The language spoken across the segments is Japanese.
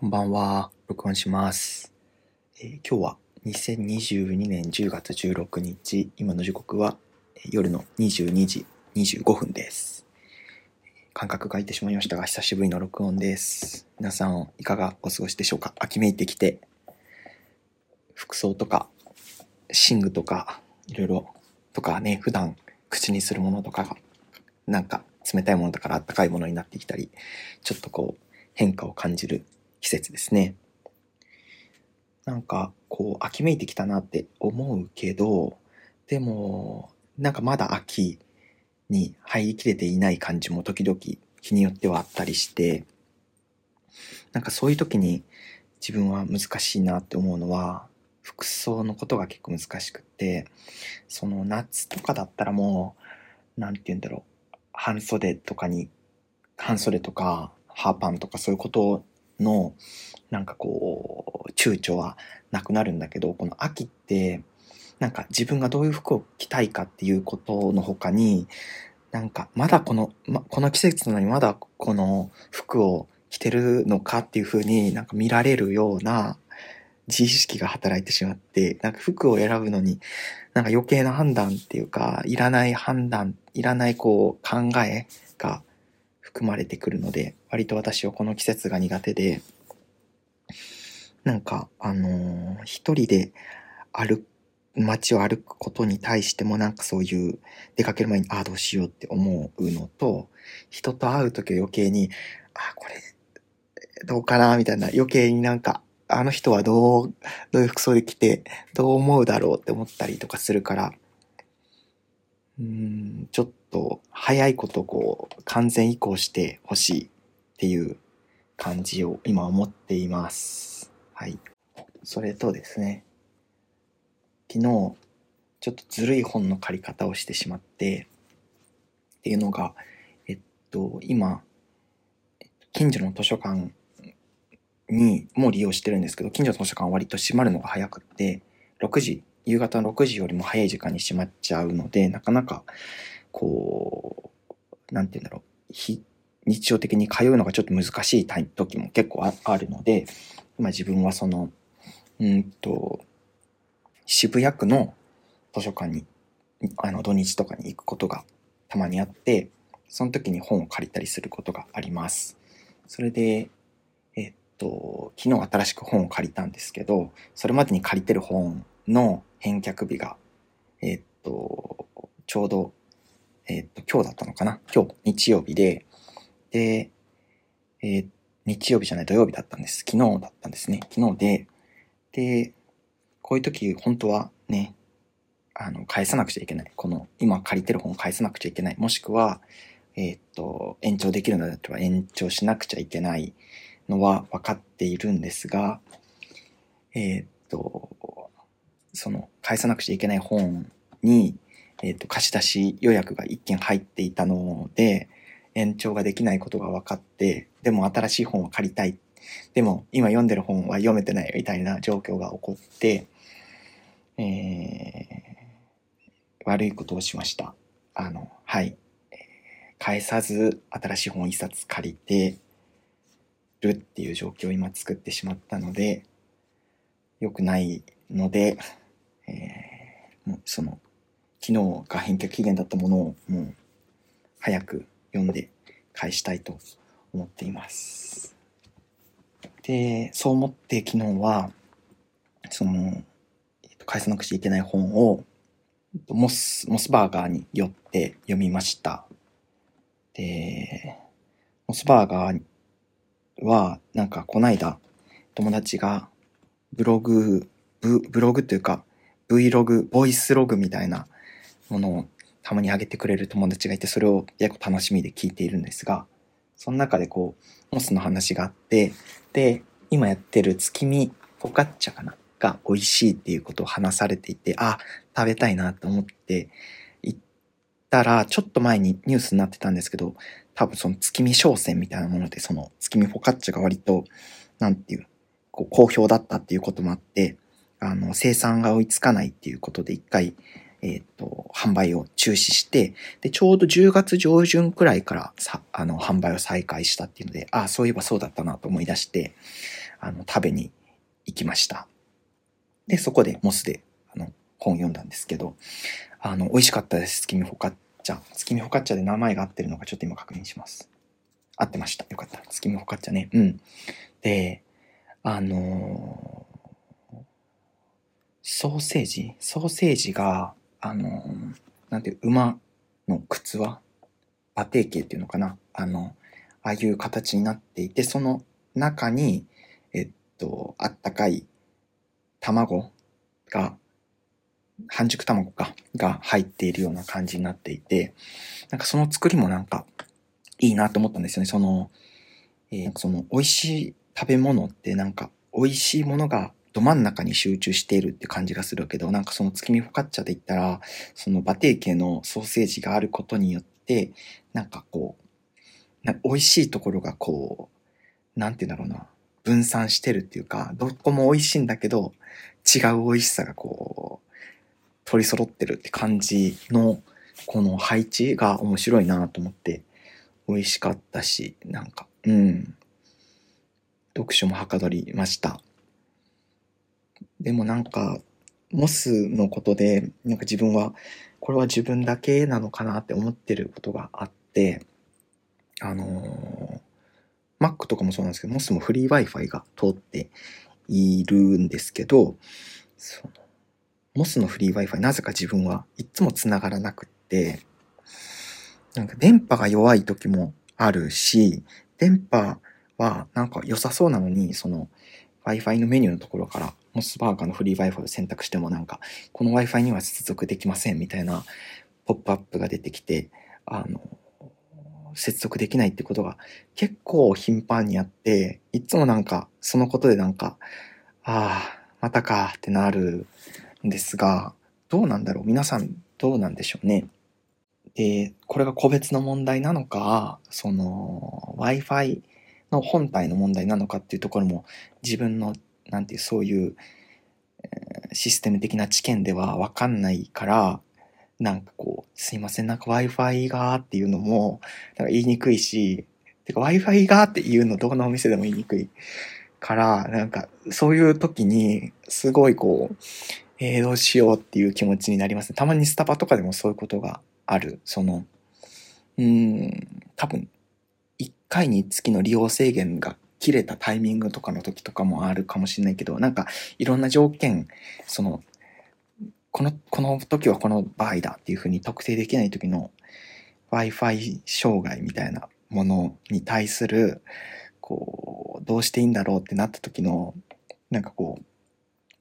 こんばんは。録音します。えー今日は2022年10月16日、今の時刻は夜の22時25分です。感覚が空いてしまいましたが、久しぶりの録音です。皆さん、いかがお過ごしでしょうか？秋めいてきて、服装とか、寝具とか、いろいろ、とかね、普段口にするものとかが、なんか冷たいものだから暖かいものになってきたり、ちょっとこう、変化を感じる季節ですね。なんか、こう、秋めいてきたなって思うけど、でも、なんかまだ秋に入りきれていない感じも時々日によってはあったりして、なんかそういう時に自分は難しいなって思うのは、服装のことが結構難しくって、その夏とかだったらもう、なんて言うんだろう、半袖とかに、半袖とか、ハーパンとかそういうことの、なんかこう、躊躇はなくなるんだけど、この秋って、なんか自分がどういう服を着たいかっていうことの他に、なんかまだこの、ま、この季節なのにまだこの服を着てるのかっていう風になんか見られるような自意識が働いてしまって、なんか服を選ぶのに、なんか余計な判断っていうか、いらない判断、いらないこう考えが含まれてくるので、割と私はこの季節が苦手で、なんか、あのー一人で歩く、街を歩くことに対してもなんかそういう出かける前に、ああ、どうしようって思うのと、人と会うときは余計に、ああ、これ、どうかなみたいな、余計になんか、あの人はどう、どういう服装で来て、どう思うだろうって思ったりとかするから、うん、ちょっと早いことこう、完全移行してほしいっていう感じを今思っています。はい。それとですね、昨日、ちょっとずるい本の借り方をしてしまって、っていうのが、えっと、今、近所の図書館にも利用してるんですけど、近所の図書館は割と閉まるのが早くって、6時、夕方6時よりも早い時間に閉まっちゃうので、なかなか、こう、なんて言うんだろう、非日常的に通うのがちょっと難しい時も結構ああるので、今自分はその、うんと、渋谷区の図書館に、あの、土日とかに行くことがたまにあって、その時に本を借りたりすることがあります。それで、えっと、昨日新しく本を借りたんですけど、それまでに借りてる本の返却日が、えっと、ちょうど、えっと、今日だったのかな？今日、日曜日で、で、えー日曜日じゃない土曜日だったんです。昨日だったんですね。昨日で、で、こういう時、本当はね、あの、返さなくちゃいけない。この、今借りてる本返さなくちゃいけない。もしくは、えーっと、延長できるのであれば延長しなくちゃいけないのは分かっているんですが、えーっと、その、返さなくちゃいけない本に、えーっと、貸し出し予約が一件入っていたので、延長ができないことが分かって、でも新しい本を借りたい。でも今読んでる本は読めてないみたいな状況が起こって、えー悪いことをしました。あの、はい。返さず新しい本を一冊借りてるっていう状況を今作ってしまったので、良くないので、えーもうその、昨日が返却期限だったものをもう早く読んで返したいと思っています。で、そう思って昨日は、その、えっと返さなくちゃいけない本を、モス、モスバーガーに寄って読みました。で、モスバーガーは、なんかこないだ友達がブログ、ブブログというか Vlog、ボイスログみたいなものをたまに上げてくれる友達がいて、それを結構楽しみで聞いているんですが、その中でこう、モスの話があって、で、今やってる月見フォカッチャかな？が美味しいっていうことを話されていて、あ、食べたいなと思って行ったら、ちょっと前にニュースになってたんですけど、多分その月見商戦みたいなもので、その月見フォカッチャが割と、なんていう、こう好評だったっていうこともあって、あの、生産が追いつかないっていうことで一回、えっ、と、販売を中止して、で、ちょうど10月上旬くらいからさ、あの、販売を再開したっていうので、ああ、そういえばそうだったなと思い出して、あの、食べに行きました。で、そこでモスで、あの、本読んだんですけど、あの、美味しかったです。月見ホカッチャ。月見ホカッチャで名前が合ってるのかちょっと今確認します。合ってました。よかった。月見ホカッチャね。うん。で、あのーソーセージ？ソーセージが、あのなんていう、馬の靴輪馬蹄形っていうのかな？あの、ああいう形になっていて、その中に、えっと、あったかい卵が、半熟卵か、が入っているような感じになっていて、なんかその作りもなんか、いいなと思ったんですよね。その、えーその、美味しい食べ物ってなんか、美味しいものがど真ん中に集中しているって感じがするけど、なんかその月見フォカッチャで言ったら、その馬蹄形のソーセージがあることによって、なんかこう、な美味しいところがこう、なんて言うんだろうな、分散してるっていうか、どこも美味しいんだけど、違う美味しさがこう、取り揃ってるって感じの、この配置が面白いなと思って、美味しかったし、なんか、うん。読書もはかどりました。でもなんか、モスのことで、なんか自分は、これは自分だけなのかなって思ってることがあって、あのー、Mac とかもそうなんですけど、モスもフリー Wi-Fi が通っているんですけど、その、モスのフリー Wi-Fi なぜか自分はいつも繋がらなくって、なんか電波が弱い時もあるし、電波はなんか良さそうなのに、その Wi-Fi のメニューのところからモスバーガーのフリー Wi-Fi を選択してもなんか、この Wi-Fi には接続できませんみたいなポップアップが出てきて、あの、接続できないってことが結構頻繁にあって、いつもなんかそのことでなんか、ああ、またかってなるんですが、どうなんだろう？皆さんどうなんでしょうね？で、これが個別の問題なのか、その Wi-Fi の本体の問題なのかっていうところも自分の、なんていう、そういう、システム的な知見ではわかんないから、なんかこう、すいません、なんか Wi-Fi がっていうのも、なんか言いにくいし、てか Wi-Fi がっていうのどこのお店でも言いにくいから、なんかそういう時に、すごいこう、えー、どうしようっていう気持ちになりますね。たまにスタバとかでもそういうことがある。その、うん、多分、1回につきの利用制限が切れたタイミングとかの時とかもあるかもしれないけど、なんかいろんな条件、その、この、この時はこの場合だっていうふうに特定できない時の Wi-Fi 障害みたいなものに対する、こう、どうしていいんだろうってなった時の、なんかこう、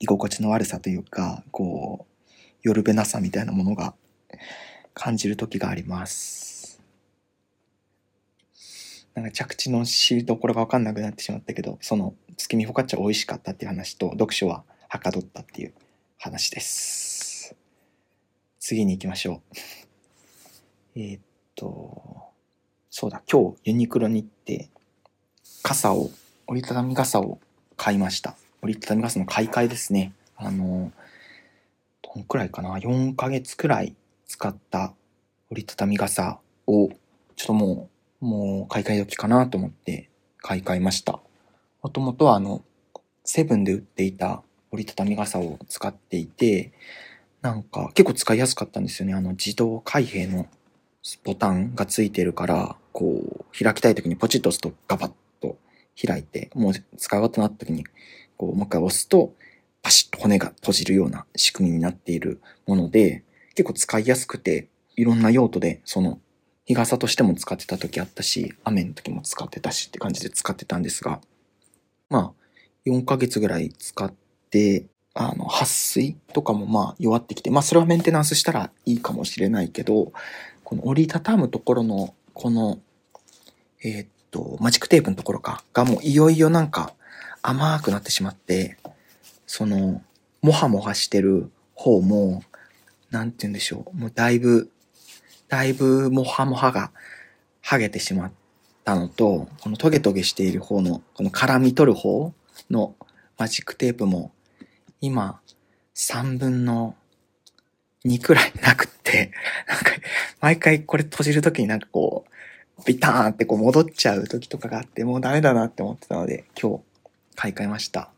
居心地の悪さというか、こう、よるべなさみたいなものが感じる時があります。なんか着地のしどころが分かんなくなってしまったけど、その月見フォカッチャ美味しかったっていう話と、読書ははかどったっていう話です。次に行きましょう。えーっと、そうだ、今日ユニクロに行って、傘を、折りたたみ傘を買いました。折りたたみ傘の買い替えですね。あの、どんくらいかな ?4 ヶ月くらい使った折りたたみ傘を、ちょっともう、もう買い替え時かなと思って買い替えました。もともとはあの、セブンで売っていた折りたたみ傘を使っていて、なんか結構使いやすかったんですよね。あの自動開閉のボタンがついてるから、こう、開きたい時にポチッと押すとガバッと開いて、もう使い終わったなった時に、こう、もう一回押すと、パシッと骨が閉じるような仕組みになっているもので、結構使いやすくて、いろんな用途で、その、日傘としても使ってた時あったし、雨の時も使ってたしって感じで使ってたんですが、まあ、4ヶ月ぐらい使って、あの、撥水とかもまあ弱ってきて、まあそれはメンテナンスしたらいいかもしれないけど、この折りたたむところの、この、えーっと、マジックテープのところか、がもういよいよなんか甘くなってしまって、その、もはもはしてる方も、なんて言うんでしょう、もうだいぶ、だいぶもはもはが剥げてしまったのと、このトゲトゲしている方の、この絡み取る方のマジックテープも、今、3分の2くらいなくって、なんか、毎回これ閉じるときになんかこう、ビターンってこう戻っちゃう時とかがあって、もうダメだなって思ってたので、今日買い替えました。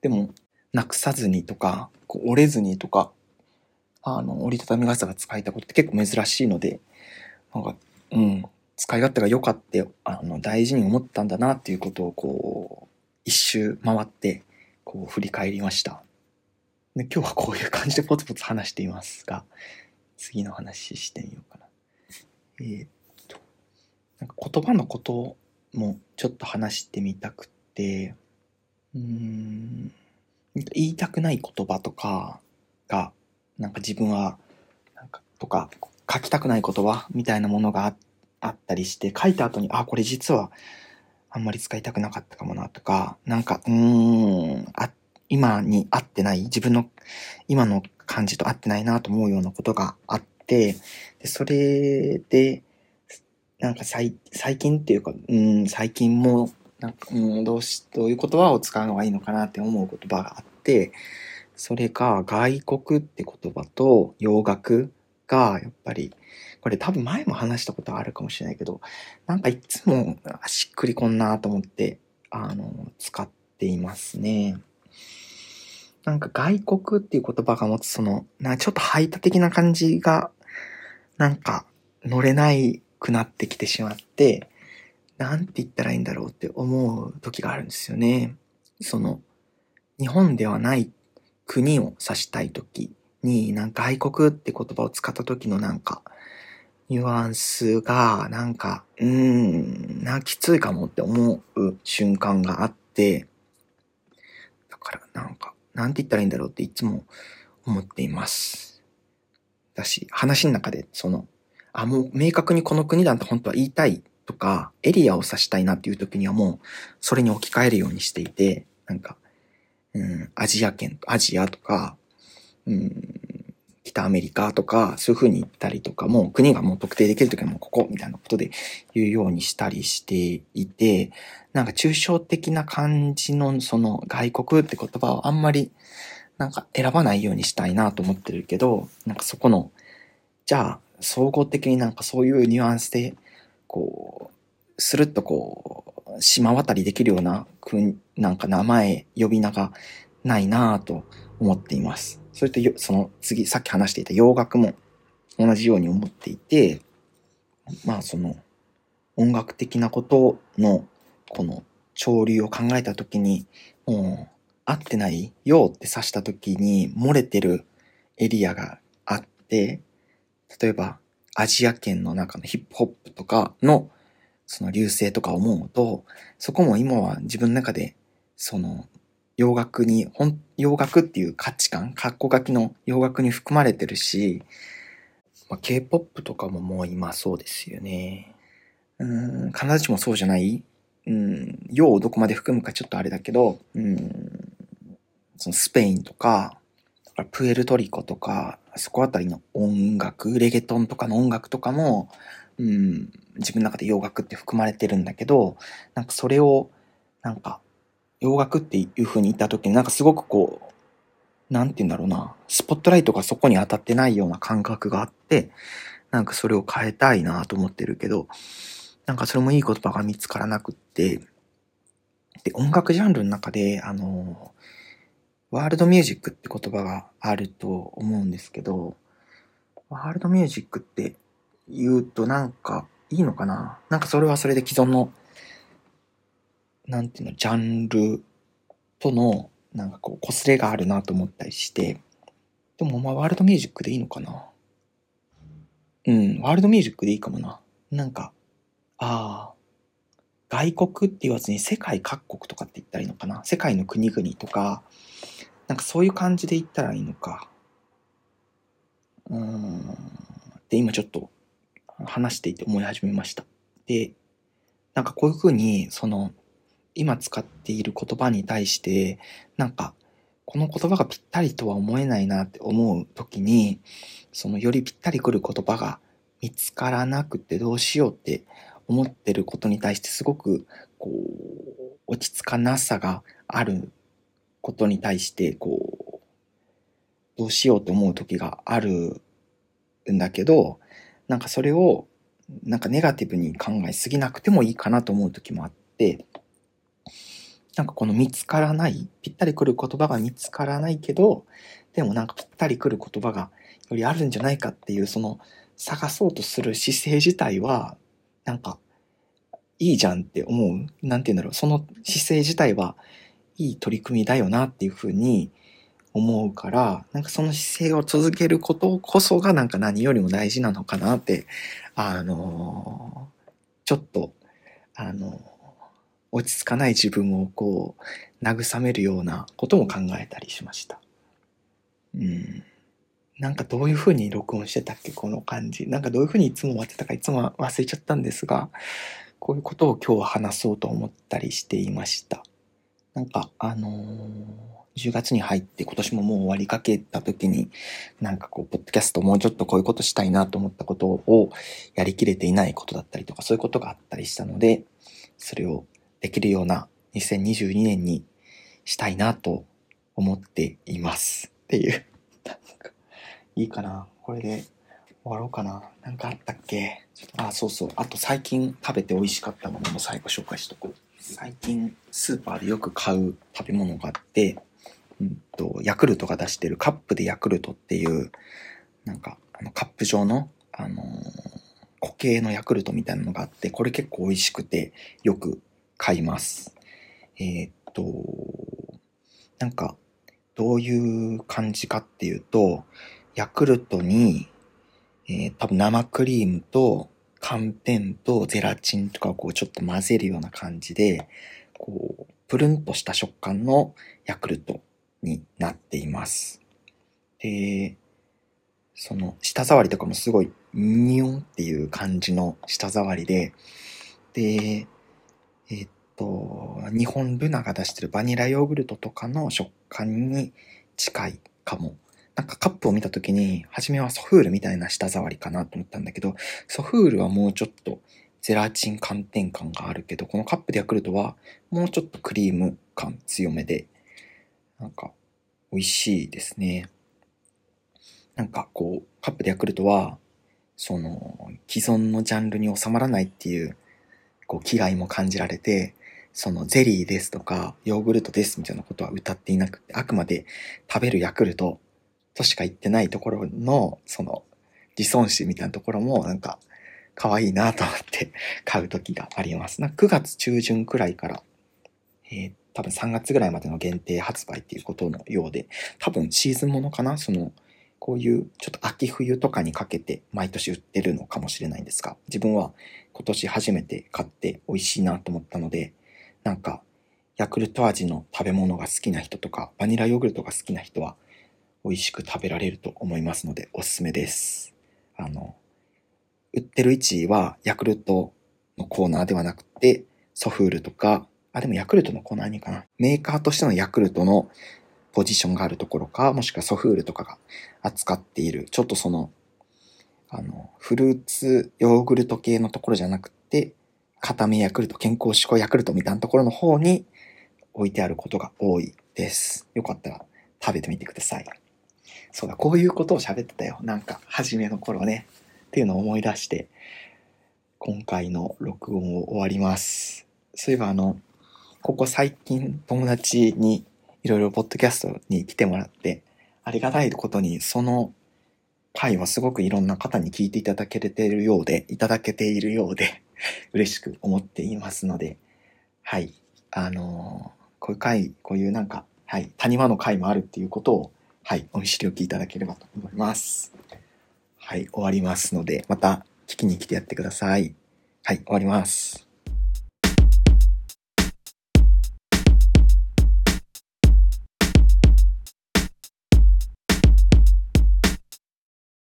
でも、なくさずにとか、こう折れずにとか、あの、折りたたみ傘が使えたことって結構珍しいので、なんか、うん、使い勝手が良かって、あの、大事に思ったんだなっていうことを、こう、一周回って、こう、振り返りました。で、今日はこういう感じでポツポツ話していますが、次の話してみようかな。えー、っと、なんか言葉のこともちょっと話してみたくて、うーん、言いたくない言葉とかが、なんか自分は、なんか、とか、書きたくない言葉みたいなものがあったりして、書いた後に、あ、これ実はあんまり使いたくなかったかもなとか、なんか、うん、あ、今に合ってない、自分の今の感じと合ってないなと思うようなことがあって、でそれで、なんか最最近っていうか、うん、最近も、なんか、うん、どうし、どういう言葉を使うのがいいのかなって思う言葉があって、それが外国って言葉と洋楽が、やっぱり、これ多分前も話したことあるかもしれないけど、なんかいつもしっくりこんなと思って、あの、使っていますね。なんか外国っていう言葉が持つその、なちょっと排他的な感じが、なんか乗れないくなってきてしまって、なんて言ったらいいんだろうって思う時があるんですよね。その、日本ではない国を指したい時に、なんか外国って言葉を使った時のなんか、ニュアンスが、なんか、うーん、な、きついかもって思う瞬間があって、だからなんか、なんて言ったらいいんだろうっていつも思っています。だし、話の中で、その、あ、もう明確にこの国だって本当は言いたいとか、エリアを指したいなっていう時にはもう、それに置き換えるようにしていて、なんか、アジア圏、アジアとか、うん、北アメリカとか、そういう風に言ったりとかも、国がもう特定できるときはもうここみたいなことで言うようにしたりしていて、なんか抽象的な感じのその外国って言葉をあんまりなんか選ばないようにしたいなと思ってるけど、なんかそこの、じゃあ総合的になんかそういうニュアンスで、こう、スルッとこう、島渡りできるような、なんか名前、呼び名がないなぁと思っています。それと、その次、さっき話していた洋楽も同じように思っていて、まあその音楽的なことのこの潮流を考えたときに、もう合ってないよって指したときに漏れてるエリアがあって、例えばアジア圏の中のヒップホップとかのその流星とか思うと、そこも今は自分の中でその洋楽に、洋楽っていう価値観、格好書きの洋楽に含まれてるし、まあ、K-POP とかももう今そうですよね。うん、必ずしもそうじゃないうん、洋をどこまで含むかちょっとあれだけど、うん、そのスペインとか、プエルトリコとか、そこあたりの音楽、レゲトンとかの音楽とかも、うん、自分の中で洋楽って含まれてるんだけど、なんかそれを、なんか、洋楽っていう風に言った時になんかすごくこう、なんて言うんだろうな、スポットライトがそこに当たってないような感覚があって、なんかそれを変えたいなと思ってるけど、なんかそれもいい言葉が見つからなくって、で、音楽ジャンルの中で、あの、ワールドミュージックって言葉があると思うんですけど、ワールドミュージックって言うとなんかいいのかな。なんかそれはそれで既存のなんていうの、ジャンルとの、なんかこう、擦れがあるなと思ったりして、でもまあ、ワールドミュージックでいいのかなうん、ワールドミュージックでいいかもな。なんか、ああ、外国って言わずに世界各国とかって言ったらいいのかな世界の国々とか、なんかそういう感じで言ったらいいのか。うん。で、今ちょっと話していて思い始めました。で、なんかこういうふうに、その、今使っている言葉に対して、なんか、この言葉がぴったりとは思えないなって思う時に、そのよりぴったりくる言葉が見つからなくてどうしようって思ってることに対してすごく、こう、落ち着かなさがあることに対して、こう、どうしようと思う時があるんだけど、なんかそれを、なんかネガティブに考えすぎなくてもいいかなと思う時もあって、なんかこの見つからない、ぴったりくる言葉が見つからないけど、でもなんかぴったりくる言葉がよりあるんじゃないかっていう、その探そうとする姿勢自体は、なんかいいじゃんって思う。なんて言うんだろう。その姿勢自体はいい取り組みだよなっていうふうに思うから、なんかその姿勢を続けることこそがなんか何よりも大事なのかなって、あのー、ちょっと、あのー、落ち着かない自分をこう、慰めるようなことも考えたりしました。うん。なんかどういう風に録音してたっけこの感じ。なんかどういう風にいつも終わってたかいつも忘れちゃったんですが、こういうことを今日は話そうと思ったりしていました。なんか、あのー、10月に入って今年ももう終わりかけた時に、なんかこう、ポッドキャストもうちょっとこういうことしたいなと思ったことをやりきれていないことだったりとか、そういうことがあったりしたので、それをできるような2022年にしたいなと思っています。っていう。いいかなこれで終わろうかな。なんかあったっけ？あ、そうそう。あと最近食べて美味しかったものも最後紹介しとこう。最近スーパーでよく買う食べ物があって、うんと、ヤクルトが出してるカップでヤクルトっていう、なんか、あのカップ状の、あのー、固形のヤクルトみたいなのがあって、これ結構美味しくてよく買います。えー、っと、なんか、どういう感じかっていうと、ヤクルトにえー、多分生クリームと寒天とゼラチンとかをこうちょっと混ぜるような感じで、こう、プルンとした食感のヤクルトになっています。で、その舌触りとかもすごいニュンっていう感じの舌触りで、で、え、っと、日本ルナが出してるバニラヨーグルトとかの食感に近いかもなんかカップを見た時に、初めはソフールみたいな舌触りかなと思ったんだけど、ソフールはもうちょっとゼラチン寒天感があるけど、このカップでヤクルトはもうちょっとクリーム感強めで、なんか美味しいですね。なんかこう、カップでヤクルトは、その、既存のジャンルに収まらないっていう、こう、気概も感じられて、そのゼリーですとか、ヨーグルトですみたいなことは歌っていなくて、あくまで食べるヤクルトとしか言ってないところの、その、自尊心みたいなところも、なんか、可愛いなと思って買う時があります。な9月中旬くらいから、えー、多分3月ぐらいまでの限定発売っていうことのようで、多分シーズンものかな？その、こういうちょっと秋冬とかにかけて毎年売ってるのかもしれないんですが、自分は今年初めて買って美味しいなと思ったので、なんか、ヤクルト味の食べ物が好きな人とか、バニラヨーグルトが好きな人は、美味しく食べられると思いますのでおすすめです。あの、売ってる位置はヤクルトのコーナーではなくて、ソフールとか、あ、でもヤクルトのコーナーにかな。メーカーとしてのヤクルトのポジションがあるところか、もしくはソフールとかが扱っている、ちょっとその、あの、フルーツヨーグルト系のところじゃなくて、固めヤクルト、健康志向ヤクルトみたいなところの方に置いてあることが多いです。よかったら食べてみてください。そうだ、こういうことを喋ってたよ。なんか、初めの頃ね。っていうのを思い出して、今回の録音を終わります。そういえばあの、ここ最近友達にいろいろポッドキャストに来てもらって、ありがたいことにその回はすごくいろんな方に聞いていただけているようで、いただけているようで、嬉しく思っていますので、はい。あのー、こういう回、こういうなんか、はい、谷間の回もあるっていうことをはい、お見知りおきいただければと思います。はい、終わりますので、また聞きに来てやってください。はい、終わります。